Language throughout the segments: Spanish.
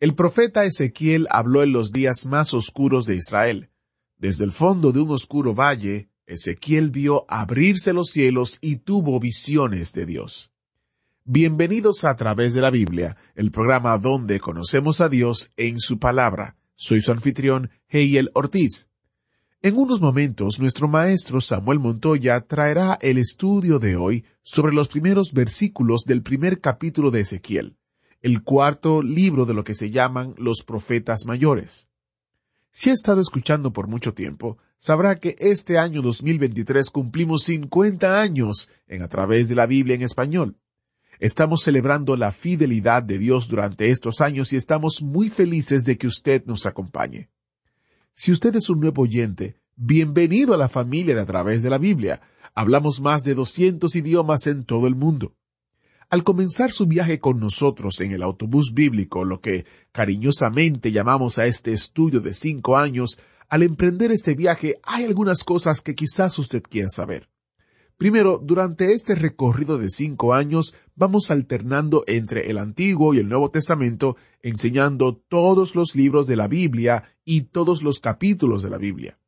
El profeta Ezequiel habló en los días más oscuros de Israel. Desde el fondo de un oscuro valle, Ezequiel vio abrirse los cielos y tuvo visiones de Dios. Bienvenidos a través de la Biblia, el programa donde conocemos a Dios en su palabra. Soy su anfitrión, Heiel Ortiz. En unos momentos, nuestro maestro Samuel Montoya traerá el estudio de hoy sobre los primeros versículos del primer capítulo de Ezequiel, el cuarto libro de lo que se llaman los profetas mayores. Si ha estado escuchando por mucho tiempo, sabrá que este año 2023 cumplimos 50 años en a través de la Biblia en español. Estamos celebrando la fidelidad de Dios durante estos años y estamos muy felices de que usted nos acompañe. Si usted es un nuevo oyente, bienvenido a la familia de a través de la Biblia. Hablamos más de 200 idiomas en todo el mundo. Al comenzar su viaje con nosotros en el autobús bíblico, lo que cariñosamente llamamos a este estudio de cinco años, al emprender este viaje hay algunas cosas que quizás usted quiera saber. Primero, durante este recorrido de cinco años vamos alternando entre el Antiguo y el Nuevo Testamento, enseñando todos los libros de la Biblia y todos los capítulos de la Biblia.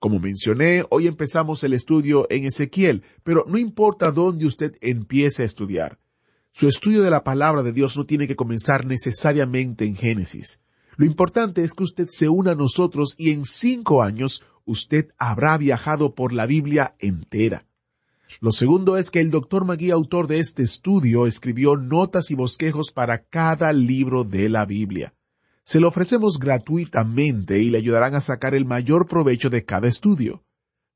Como mencioné, hoy empezamos el estudio en Ezequiel, pero no importa dónde usted empiece a estudiar. Su estudio de la palabra de Dios no tiene que comenzar necesariamente en Génesis. Lo importante es que usted se una a nosotros y en cinco años usted habrá viajado por la Biblia entera. Lo segundo es que el doctor Magui, autor de este estudio, escribió notas y bosquejos para cada libro de la Biblia. Se lo ofrecemos gratuitamente y le ayudarán a sacar el mayor provecho de cada estudio.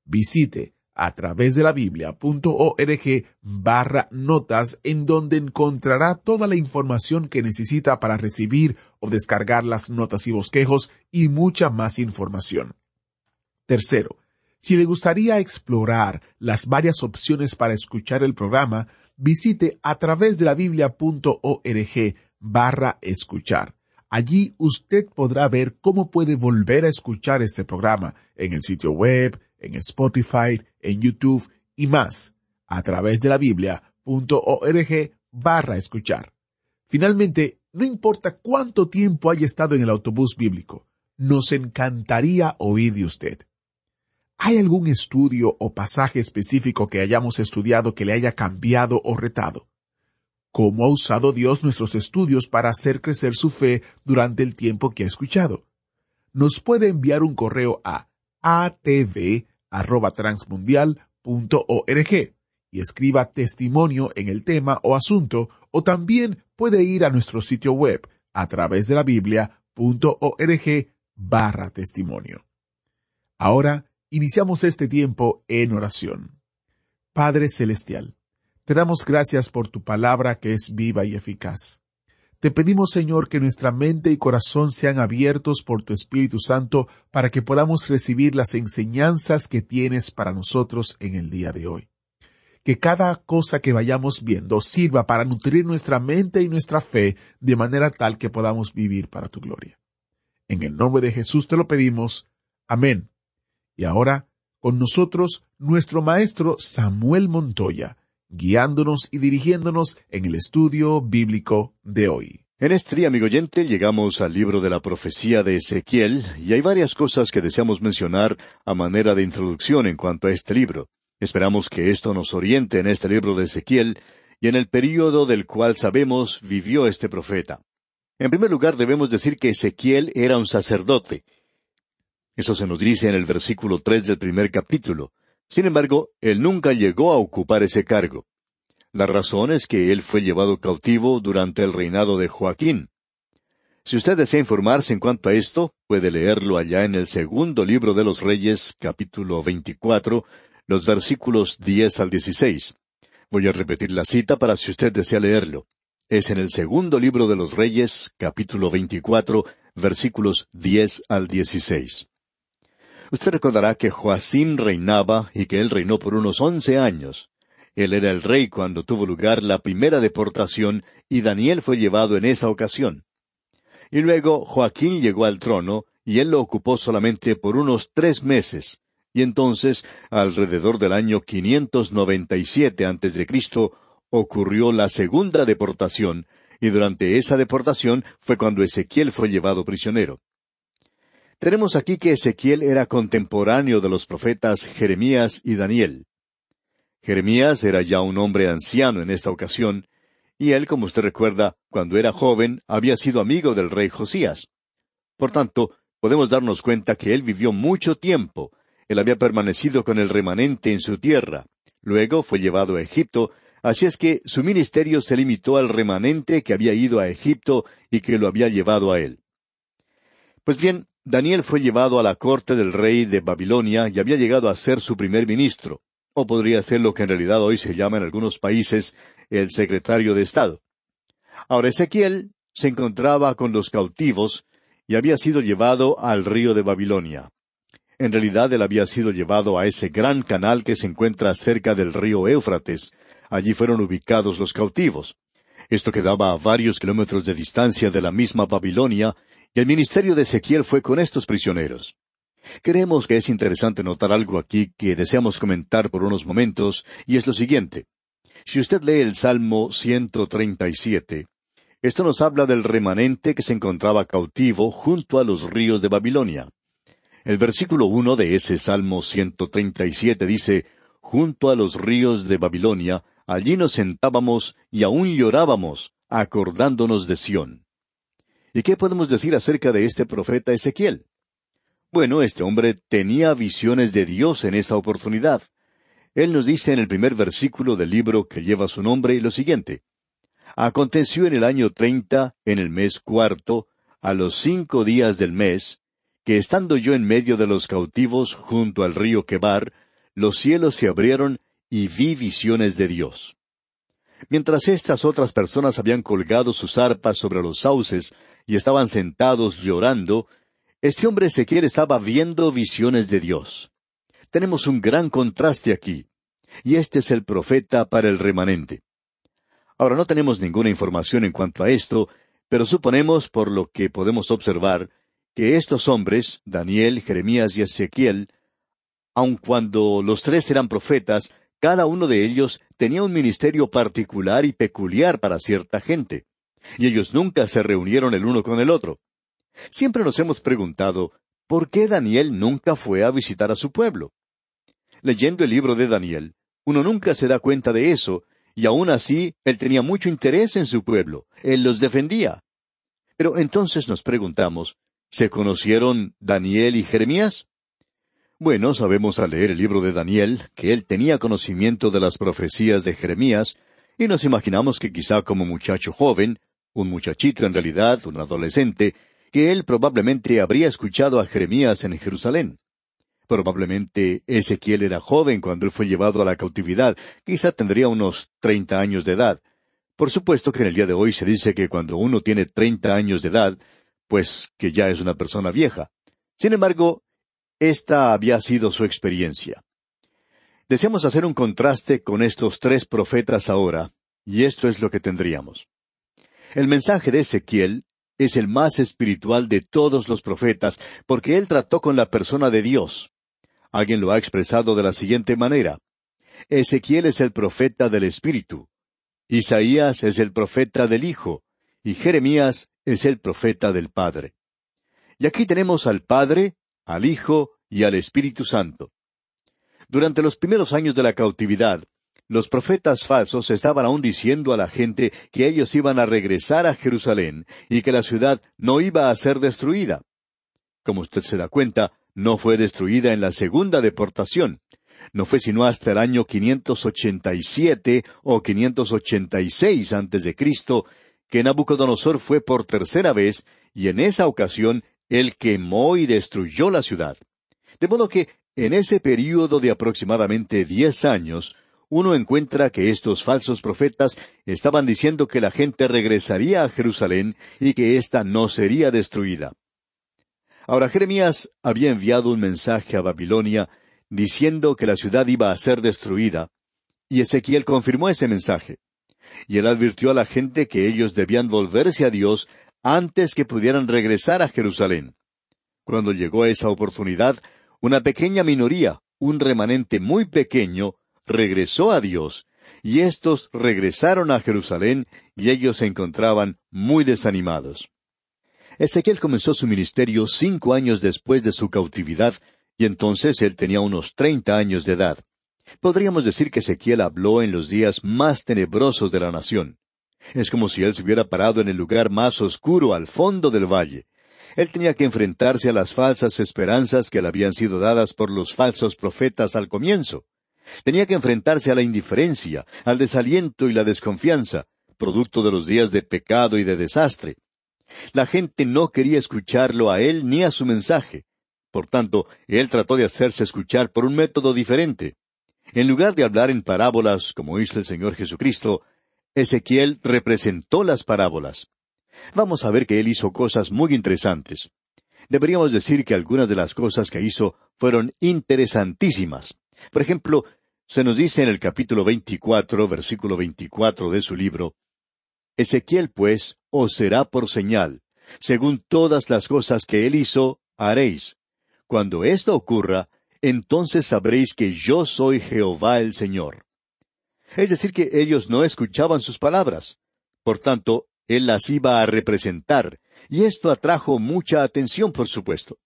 Visite a través de la biblia.org barra notas en donde encontrará toda la información que necesita para recibir o descargar las notas y bosquejos y mucha más información. Tercero, si le gustaría explorar las varias opciones para escuchar el programa, visite a través de la biblia.org barra escuchar. Allí usted podrá ver cómo puede volver a escuchar este programa en el sitio web, en Spotify, en YouTube y más, a través de la biblia.org barra escuchar. Finalmente, no importa cuánto tiempo haya estado en el autobús bíblico, nos encantaría oír de usted. ¿Hay algún estudio o pasaje específico que hayamos estudiado que le haya cambiado o retado? ¿Cómo ha usado Dios nuestros estudios para hacer crecer su fe durante el tiempo que ha escuchado? Nos puede enviar un correo a atv@transmundial.org y escriba testimonio en el tema o asunto o también puede ir a nuestro sitio web a través de la biblia.org barra testimonio. Ahora iniciamos este tiempo en oración. Padre Celestial, te damos gracias por tu palabra que es viva y eficaz. Te pedimos, Señor, que nuestra mente y corazón sean abiertos por tu Espíritu Santo para que podamos recibir las enseñanzas que tienes para nosotros en el día de hoy. Que cada cosa que vayamos viendo sirva para nutrir nuestra mente y nuestra fe de manera tal que podamos vivir para tu gloria. En el nombre de Jesús te lo pedimos. Amén. Y ahora, con nosotros, nuestro maestro Samuel Montoya, guiándonos y dirigiéndonos en el estudio bíblico de hoy. En este día, amigo oyente, llegamos al libro de la profecía de Ezequiel y hay varias cosas que deseamos mencionar a manera de introducción en cuanto a este libro. Esperamos que esto nos oriente en este libro de Ezequiel y en el período del cual sabemos vivió este profeta. En primer lugar, debemos decir que Ezequiel era un sacerdote. Eso se nos dice en el versículo tres del primer capítulo. Sin embargo, él nunca llegó a ocupar ese cargo. La razón es que él fue llevado cautivo durante el reinado de Joaquín. Si usted desea informarse en cuanto a esto, puede leerlo allá en el segundo libro de los Reyes, capítulo 24, los versículos 10 al 16. Voy a repetir la cita para si usted desea leerlo. es en el segundo libro de los Reyes, capítulo 24, versículos 10 al 16. Usted recordará que Joacín reinaba y que él reinó por unos once años. Él era el rey cuando tuvo lugar la primera deportación y Daniel fue llevado en esa ocasión. Y luego Joaquín llegó al trono y él lo ocupó solamente por unos tres meses. Y entonces, alrededor del año 597 antes de Cristo, ocurrió la segunda deportación, y durante esa deportación fue cuando Ezequiel fue llevado prisionero. Tenemos aquí que Ezequiel era contemporáneo de los profetas Jeremías y Daniel. Jeremías era ya un hombre anciano en esta ocasión, y él, como usted recuerda, cuando era joven, había sido amigo del rey Josías. Por tanto, podemos darnos cuenta que él vivió mucho tiempo, él había permanecido con el remanente en su tierra, luego fue llevado a Egipto, así es que su ministerio se limitó al remanente que había ido a Egipto y que lo había llevado a él. Pues bien, Daniel fue llevado a la corte del rey de Babilonia y había llegado a ser su primer ministro o podría ser lo que en realidad hoy se llama en algunos países el secretario de Estado. Ahora Ezequiel se encontraba con los cautivos y había sido llevado al río de Babilonia. En realidad él había sido llevado a ese gran canal que se encuentra cerca del río Éufrates. Allí fueron ubicados los cautivos. Esto quedaba a varios kilómetros de distancia de la misma Babilonia, y el ministerio de Ezequiel fue con estos prisioneros. Creemos que es interesante notar algo aquí que deseamos comentar por unos momentos, y es lo siguiente. Si usted lee el Salmo 137, esto nos habla del remanente que se encontraba cautivo junto a los ríos de Babilonia. El versículo uno de ese Salmo 137 dice, Junto a los ríos de Babilonia, allí nos sentábamos y aún llorábamos, acordándonos de Sión. ¿Y qué podemos decir acerca de este profeta Ezequiel? Bueno, este hombre tenía visiones de Dios en esa oportunidad. Él nos dice en el primer versículo del libro que lleva su nombre lo siguiente. Aconteció en el año treinta, en el mes cuarto, a los cinco días del mes, que estando yo en medio de los cautivos junto al río Quebar, los cielos se abrieron y vi visiones de Dios. Mientras estas otras personas habían colgado sus arpas sobre los sauces y estaban sentados llorando, este hombre Ezequiel estaba viendo visiones de Dios. Tenemos un gran contraste aquí. Y este es el profeta para el remanente. Ahora no tenemos ninguna información en cuanto a esto, pero suponemos, por lo que podemos observar, que estos hombres, Daniel, Jeremías y Ezequiel, aun cuando los tres eran profetas, cada uno de ellos tenía un ministerio particular y peculiar para cierta gente, y ellos nunca se reunieron el uno con el otro. Siempre nos hemos preguntado, ¿por qué Daniel nunca fue a visitar a su pueblo? Leyendo el libro de Daniel, uno nunca se da cuenta de eso, y aun así él tenía mucho interés en su pueblo, él los defendía. Pero entonces nos preguntamos, ¿se conocieron Daniel y Jeremías? Bueno, sabemos al leer el libro de Daniel que él tenía conocimiento de las profecías de Jeremías, y nos imaginamos que quizá como muchacho joven, un muchachito en realidad, un adolescente, que él probablemente habría escuchado a Jeremías en Jerusalén. Probablemente Ezequiel era joven cuando él fue llevado a la cautividad, quizá tendría unos treinta años de edad. Por supuesto que en el día de hoy se dice que cuando uno tiene treinta años de edad, pues que ya es una persona vieja. Sin embargo, esta había sido su experiencia. Deseamos hacer un contraste con estos tres profetas ahora, y esto es lo que tendríamos. El mensaje de Ezequiel es el más espiritual de todos los profetas, porque él trató con la persona de Dios. Alguien lo ha expresado de la siguiente manera. Ezequiel es el profeta del Espíritu, Isaías es el profeta del Hijo, y Jeremías es el profeta del Padre. Y aquí tenemos al Padre, al Hijo y al Espíritu Santo. Durante los primeros años de la cautividad, los profetas falsos estaban aún diciendo a la gente que ellos iban a regresar a Jerusalén y que la ciudad no iba a ser destruida. Como usted se da cuenta, no fue destruida en la segunda deportación. No fue sino hasta el año 587 o 586 antes de Cristo que Nabucodonosor fue por tercera vez y en esa ocasión él quemó y destruyó la ciudad. De modo que en ese período de aproximadamente diez años uno encuentra que estos falsos profetas estaban diciendo que la gente regresaría a Jerusalén y que ésta no sería destruida. Ahora Jeremías había enviado un mensaje a Babilonia diciendo que la ciudad iba a ser destruida, y Ezequiel confirmó ese mensaje. Y él advirtió a la gente que ellos debían volverse a Dios antes que pudieran regresar a Jerusalén. Cuando llegó esa oportunidad, una pequeña minoría, un remanente muy pequeño, regresó a Dios, y éstos regresaron a Jerusalén, y ellos se encontraban muy desanimados. Ezequiel comenzó su ministerio cinco años después de su cautividad, y entonces él tenía unos treinta años de edad. Podríamos decir que Ezequiel habló en los días más tenebrosos de la nación. Es como si él se hubiera parado en el lugar más oscuro al fondo del valle. Él tenía que enfrentarse a las falsas esperanzas que le habían sido dadas por los falsos profetas al comienzo. Tenía que enfrentarse a la indiferencia, al desaliento y la desconfianza, producto de los días de pecado y de desastre. La gente no quería escucharlo a él ni a su mensaje. Por tanto, él trató de hacerse escuchar por un método diferente. En lugar de hablar en parábolas, como hizo el Señor Jesucristo, Ezequiel representó las parábolas. Vamos a ver que él hizo cosas muy interesantes. Deberíamos decir que algunas de las cosas que hizo fueron interesantísimas. Por ejemplo, se nos dice en el capítulo 24, versículo 24 de su libro, Ezequiel, pues, os será por señal. Según todas las cosas que él hizo, haréis. Cuando esto ocurra, entonces sabréis que yo soy Jehová el Señor. Es decir, que ellos no escuchaban sus palabras. Por tanto, él las iba a representar, y esto atrajo mucha atención, por supuesto.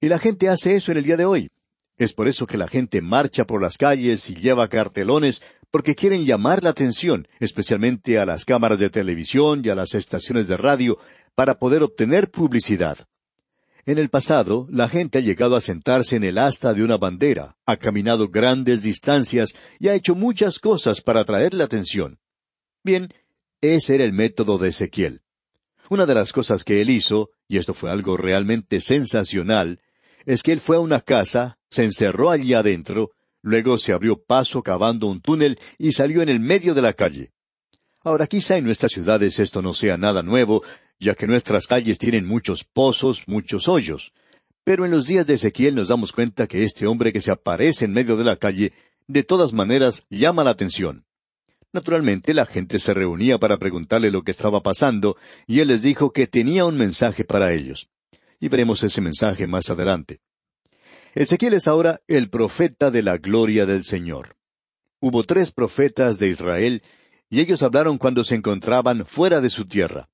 Y la gente hace eso en el día de hoy. Es por eso que la gente marcha por las calles y lleva cartelones, porque quieren llamar la atención, especialmente a las cámaras de televisión y a las estaciones de radio, para poder obtener publicidad. En el pasado, la gente ha llegado a sentarse en el asta de una bandera, ha caminado grandes distancias y ha hecho muchas cosas para atraer la atención. Bien, ese era el método de Ezequiel. Una de las cosas que él hizo, y esto fue algo realmente sensacional, es que él fue a una casa, se encerró allí adentro, luego se abrió paso cavando un túnel y salió en el medio de la calle. Ahora quizá en nuestras ciudades esto no sea nada nuevo, ya que nuestras calles tienen muchos pozos, muchos hoyos. Pero en los días de Ezequiel nos damos cuenta que este hombre que se aparece en medio de la calle, de todas maneras llama la atención. Naturalmente la gente se reunía para preguntarle lo que estaba pasando, y él les dijo que tenía un mensaje para ellos y veremos ese mensaje más adelante. Ezequiel es ahora el profeta de la gloria del Señor. Hubo tres profetas de Israel, y ellos hablaron cuando se encontraban fuera de su tierra.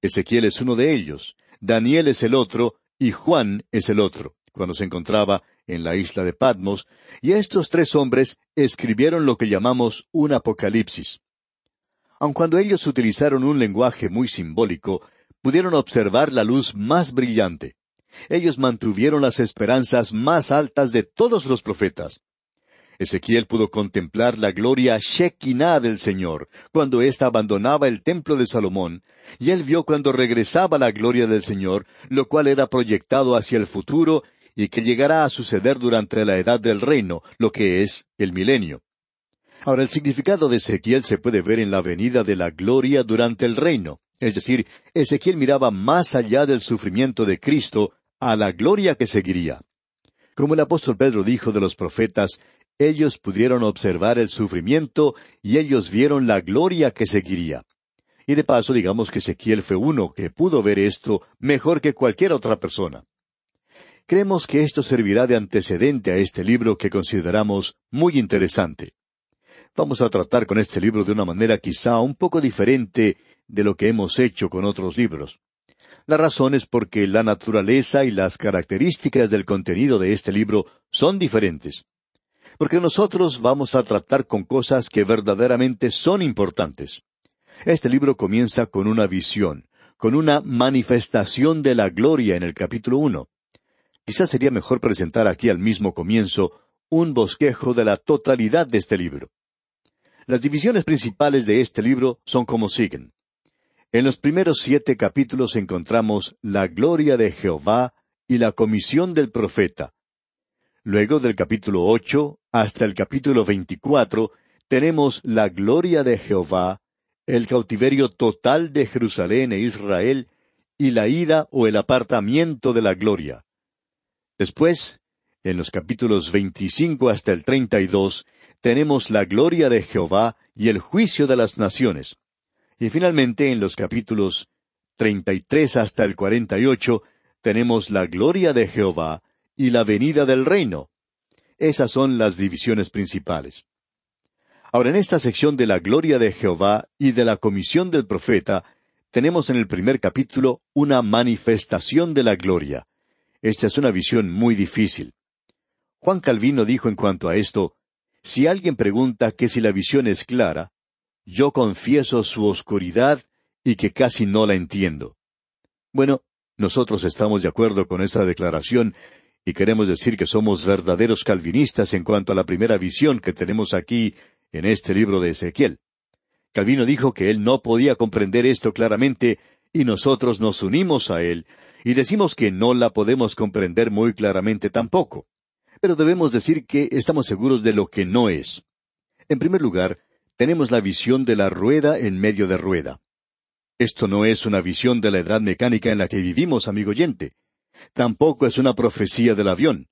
Ezequiel es uno de ellos, Daniel es el otro, y Juan es el otro, cuando se encontraba en la isla de Patmos, y estos tres hombres escribieron lo que llamamos un apocalipsis. Aun cuando ellos utilizaron un lenguaje muy simbólico, pudieron observar la luz más brillante. Ellos mantuvieron las esperanzas más altas de todos los profetas. Ezequiel pudo contemplar la gloria Shekinah del Señor, cuando ésta abandonaba el templo de Salomón, y él vio cuando regresaba la gloria del Señor, lo cual era proyectado hacia el futuro y que llegará a suceder durante la edad del reino, lo que es el milenio. Ahora el significado de Ezequiel se puede ver en la venida de la gloria durante el reino. Es decir, Ezequiel miraba más allá del sufrimiento de Cristo a la gloria que seguiría. Como el apóstol Pedro dijo de los profetas, ellos pudieron observar el sufrimiento y ellos vieron la gloria que seguiría. Y de paso digamos que Ezequiel fue uno que pudo ver esto mejor que cualquier otra persona. Creemos que esto servirá de antecedente a este libro que consideramos muy interesante. Vamos a tratar con este libro de una manera quizá un poco diferente de lo que hemos hecho con otros libros. La razón es porque la naturaleza y las características del contenido de este libro son diferentes. Porque nosotros vamos a tratar con cosas que verdaderamente son importantes. Este libro comienza con una visión, con una manifestación de la gloria en el capítulo uno. Quizás sería mejor presentar aquí al mismo comienzo un bosquejo de la totalidad de este libro. Las divisiones principales de este libro son como siguen. En los primeros siete capítulos encontramos la gloria de Jehová y la comisión del profeta. Luego del capítulo ocho hasta el capítulo veinticuatro tenemos la gloria de Jehová, el cautiverio total de Jerusalén e Israel, y la ida o el apartamiento de la gloria. Después, en los capítulos veinticinco hasta el treinta y dos, tenemos la gloria de Jehová y el juicio de las naciones. Y finalmente, en los capítulos treinta y tres hasta el cuarenta y ocho, tenemos la gloria de Jehová y la venida del reino. Esas son las divisiones principales. Ahora, en esta sección de la gloria de Jehová y de la comisión del profeta, tenemos en el primer capítulo una manifestación de la gloria. Esta es una visión muy difícil. Juan Calvino dijo en cuanto a esto, si alguien pregunta que si la visión es clara, yo confieso su oscuridad y que casi no la entiendo. Bueno, nosotros estamos de acuerdo con esa declaración y queremos decir que somos verdaderos calvinistas en cuanto a la primera visión que tenemos aquí en este libro de Ezequiel. Calvino dijo que él no podía comprender esto claramente y nosotros nos unimos a él y decimos que no la podemos comprender muy claramente tampoco. Pero debemos decir que estamos seguros de lo que no es. En primer lugar, tenemos la visión de la rueda en medio de rueda. Esto no es una visión de la edad mecánica en la que vivimos, amigo oyente. Tampoco es una profecía del avión.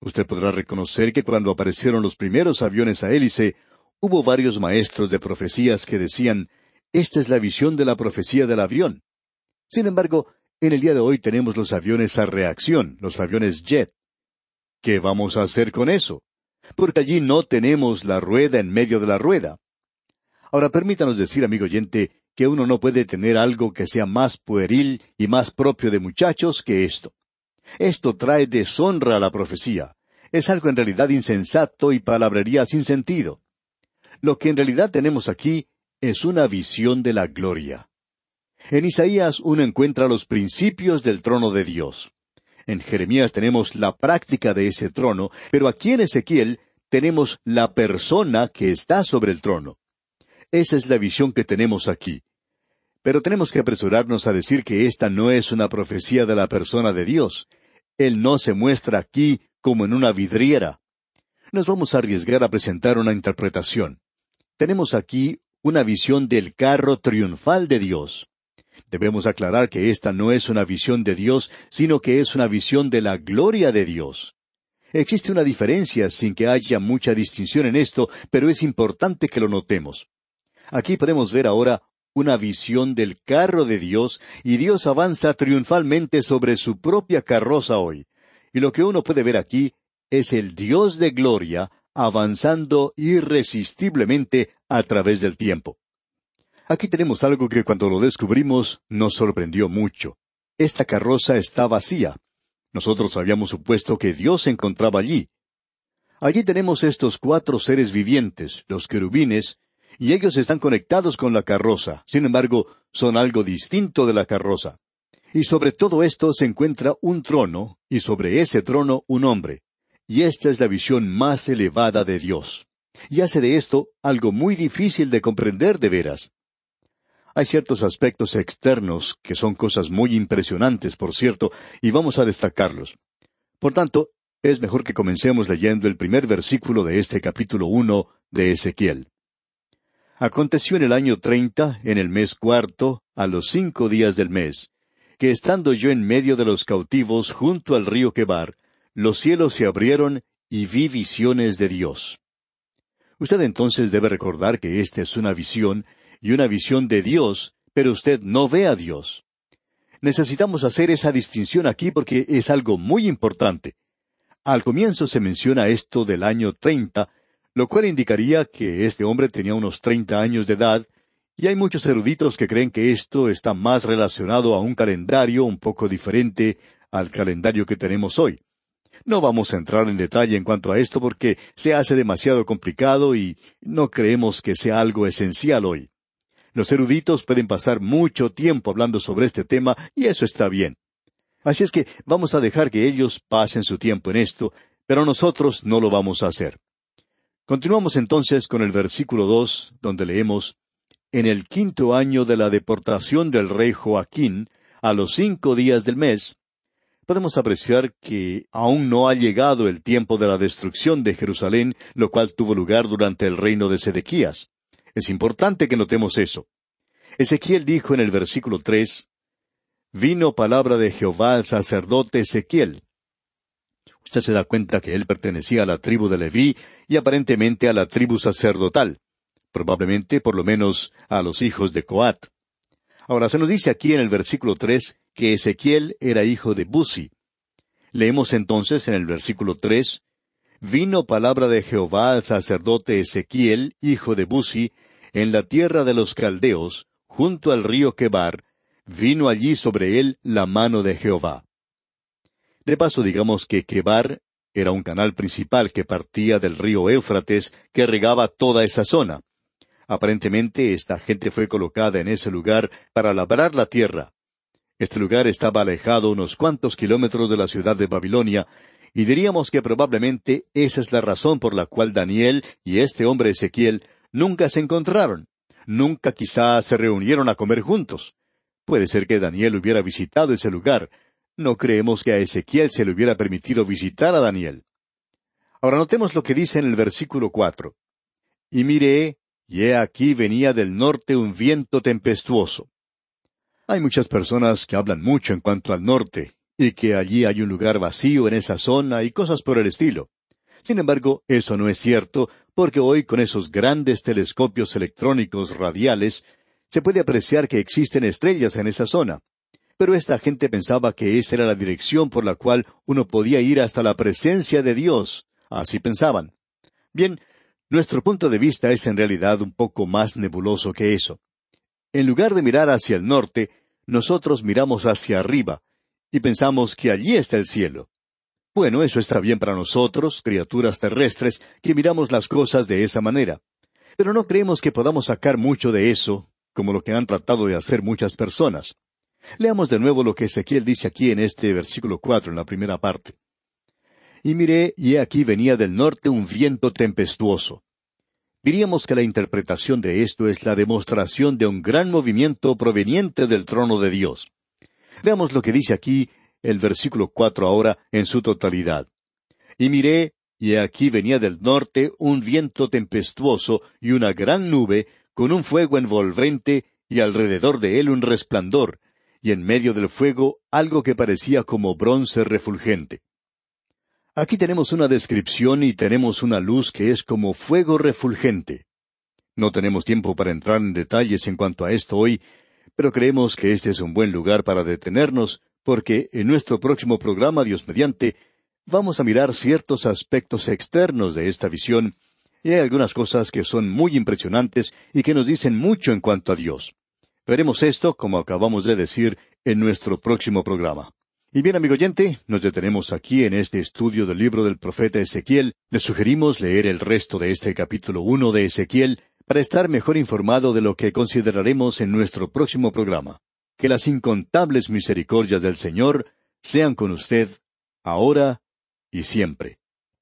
Usted podrá reconocer que cuando aparecieron los primeros aviones a hélice, Hubo varios maestros de profecías que decían, esta es la visión de la profecía del avión. Sin embargo, en el día de hoy tenemos los aviones a reacción, los aviones jet. ¿Qué vamos a hacer con eso? Porque allí no tenemos la rueda en medio de la rueda. Ahora permítanos decir, amigo oyente, que uno no puede tener algo que sea más pueril y más propio de muchachos que esto. Esto trae deshonra a la profecía. Es algo en realidad insensato y palabrería sin sentido. Lo que en realidad tenemos aquí es una visión de la gloria. En Isaías uno encuentra los principios del trono de Dios. En Jeremías tenemos la práctica de ese trono, pero aquí en Ezequiel tenemos la persona que está sobre el trono. Esa es la visión que tenemos aquí. Pero tenemos que apresurarnos a decir que esta no es una profecía de la persona de Dios. Él no se muestra aquí como en una vidriera. Nos vamos a arriesgar a presentar una interpretación tenemos aquí una visión del carro triunfal de Dios. Debemos aclarar que esta no es una visión de Dios, sino que es una visión de la gloria de Dios. Existe una diferencia sin que haya mucha distinción en esto, pero es importante que lo notemos. Aquí podemos ver ahora una visión del carro de Dios y Dios avanza triunfalmente sobre su propia carroza hoy. Y lo que uno puede ver aquí es el Dios de gloria avanzando irresistiblemente a través del tiempo. Aquí tenemos algo que cuando lo descubrimos nos sorprendió mucho. Esta carroza está vacía. Nosotros habíamos supuesto que Dios se encontraba allí. Allí tenemos estos cuatro seres vivientes, los querubines, y ellos están conectados con la carroza. Sin embargo, son algo distinto de la carroza. Y sobre todo esto se encuentra un trono, y sobre ese trono un hombre. Y esta es la visión más elevada de Dios. Y hace de esto algo muy difícil de comprender de veras. Hay ciertos aspectos externos que son cosas muy impresionantes, por cierto, y vamos a destacarlos. Por tanto, es mejor que comencemos leyendo el primer versículo de este capítulo uno de Ezequiel. Aconteció en el año treinta, en el mes cuarto, a los cinco días del mes, que estando yo en medio de los cautivos junto al río Quebar, los cielos se abrieron y vi visiones de Dios. Usted entonces debe recordar que esta es una visión y una visión de Dios, pero usted no ve a Dios. Necesitamos hacer esa distinción aquí porque es algo muy importante. Al comienzo se menciona esto del año treinta, lo cual indicaría que este hombre tenía unos treinta años de edad, y hay muchos eruditos que creen que esto está más relacionado a un calendario un poco diferente al calendario que tenemos hoy. No vamos a entrar en detalle en cuanto a esto porque se hace demasiado complicado y no creemos que sea algo esencial hoy. Los eruditos pueden pasar mucho tiempo hablando sobre este tema y eso está bien. Así es que vamos a dejar que ellos pasen su tiempo en esto, pero nosotros no lo vamos a hacer. Continuamos entonces con el versículo dos, donde leemos En el quinto año de la deportación del rey Joaquín, a los cinco días del mes, podemos apreciar que aún no ha llegado el tiempo de la destrucción de Jerusalén, lo cual tuvo lugar durante el reino de Sedequías. Es importante que notemos eso. Ezequiel dijo en el versículo tres, Vino palabra de Jehová al sacerdote Ezequiel. Usted se da cuenta que él pertenecía a la tribu de Leví y aparentemente a la tribu sacerdotal, probablemente por lo menos a los hijos de Coat. Ahora se nos dice aquí en el versículo tres que Ezequiel era hijo de Buzi. Leemos entonces en el versículo tres Vino palabra de Jehová al sacerdote Ezequiel, hijo de Buzi, en la tierra de los caldeos, junto al río Quebar, vino allí sobre él la mano de Jehová. De paso digamos que Quebar era un canal principal que partía del río Éufrates que regaba toda esa zona. Aparentemente esta gente fue colocada en ese lugar para labrar la tierra. Este lugar estaba alejado unos cuantos kilómetros de la ciudad de Babilonia, y diríamos que probablemente esa es la razón por la cual Daniel y este hombre Ezequiel nunca se encontraron. Nunca quizá se reunieron a comer juntos. Puede ser que Daniel hubiera visitado ese lugar. No creemos que a Ezequiel se le hubiera permitido visitar a Daniel. Ahora notemos lo que dice en el versículo cuatro. Y miré, y he aquí venía del norte un viento tempestuoso. Hay muchas personas que hablan mucho en cuanto al norte, y que allí hay un lugar vacío en esa zona y cosas por el estilo. Sin embargo, eso no es cierto, porque hoy con esos grandes telescopios electrónicos radiales se puede apreciar que existen estrellas en esa zona. Pero esta gente pensaba que esa era la dirección por la cual uno podía ir hasta la presencia de Dios. Así pensaban. Bien, nuestro punto de vista es en realidad un poco más nebuloso que eso. En lugar de mirar hacia el norte, nosotros miramos hacia arriba, y pensamos que allí está el cielo. Bueno, eso está bien para nosotros, criaturas terrestres, que miramos las cosas de esa manera. Pero no creemos que podamos sacar mucho de eso, como lo que han tratado de hacer muchas personas. Leamos de nuevo lo que Ezequiel dice aquí en este versículo cuatro, en la primera parte. Y miré, y aquí venía del norte un viento tempestuoso. Diríamos que la interpretación de esto es la demostración de un gran movimiento proveniente del trono de Dios. Veamos lo que dice aquí el versículo cuatro ahora en su totalidad. Y miré, y aquí venía del norte un viento tempestuoso y una gran nube, con un fuego envolvente, y alrededor de él un resplandor, y en medio del fuego algo que parecía como bronce refulgente. Aquí tenemos una descripción y tenemos una luz que es como fuego refulgente. No tenemos tiempo para entrar en detalles en cuanto a esto hoy, pero creemos que este es un buen lugar para detenernos porque en nuestro próximo programa, Dios mediante, vamos a mirar ciertos aspectos externos de esta visión, y hay algunas cosas que son muy impresionantes y que nos dicen mucho en cuanto a Dios. Veremos esto, como acabamos de decir, en nuestro próximo programa. Y bien, amigo oyente, nos detenemos aquí en este estudio del libro del profeta Ezequiel. Le sugerimos leer el resto de este capítulo uno de Ezequiel para estar mejor informado de lo que consideraremos en nuestro próximo programa. Que las incontables misericordias del Señor sean con usted, ahora y siempre.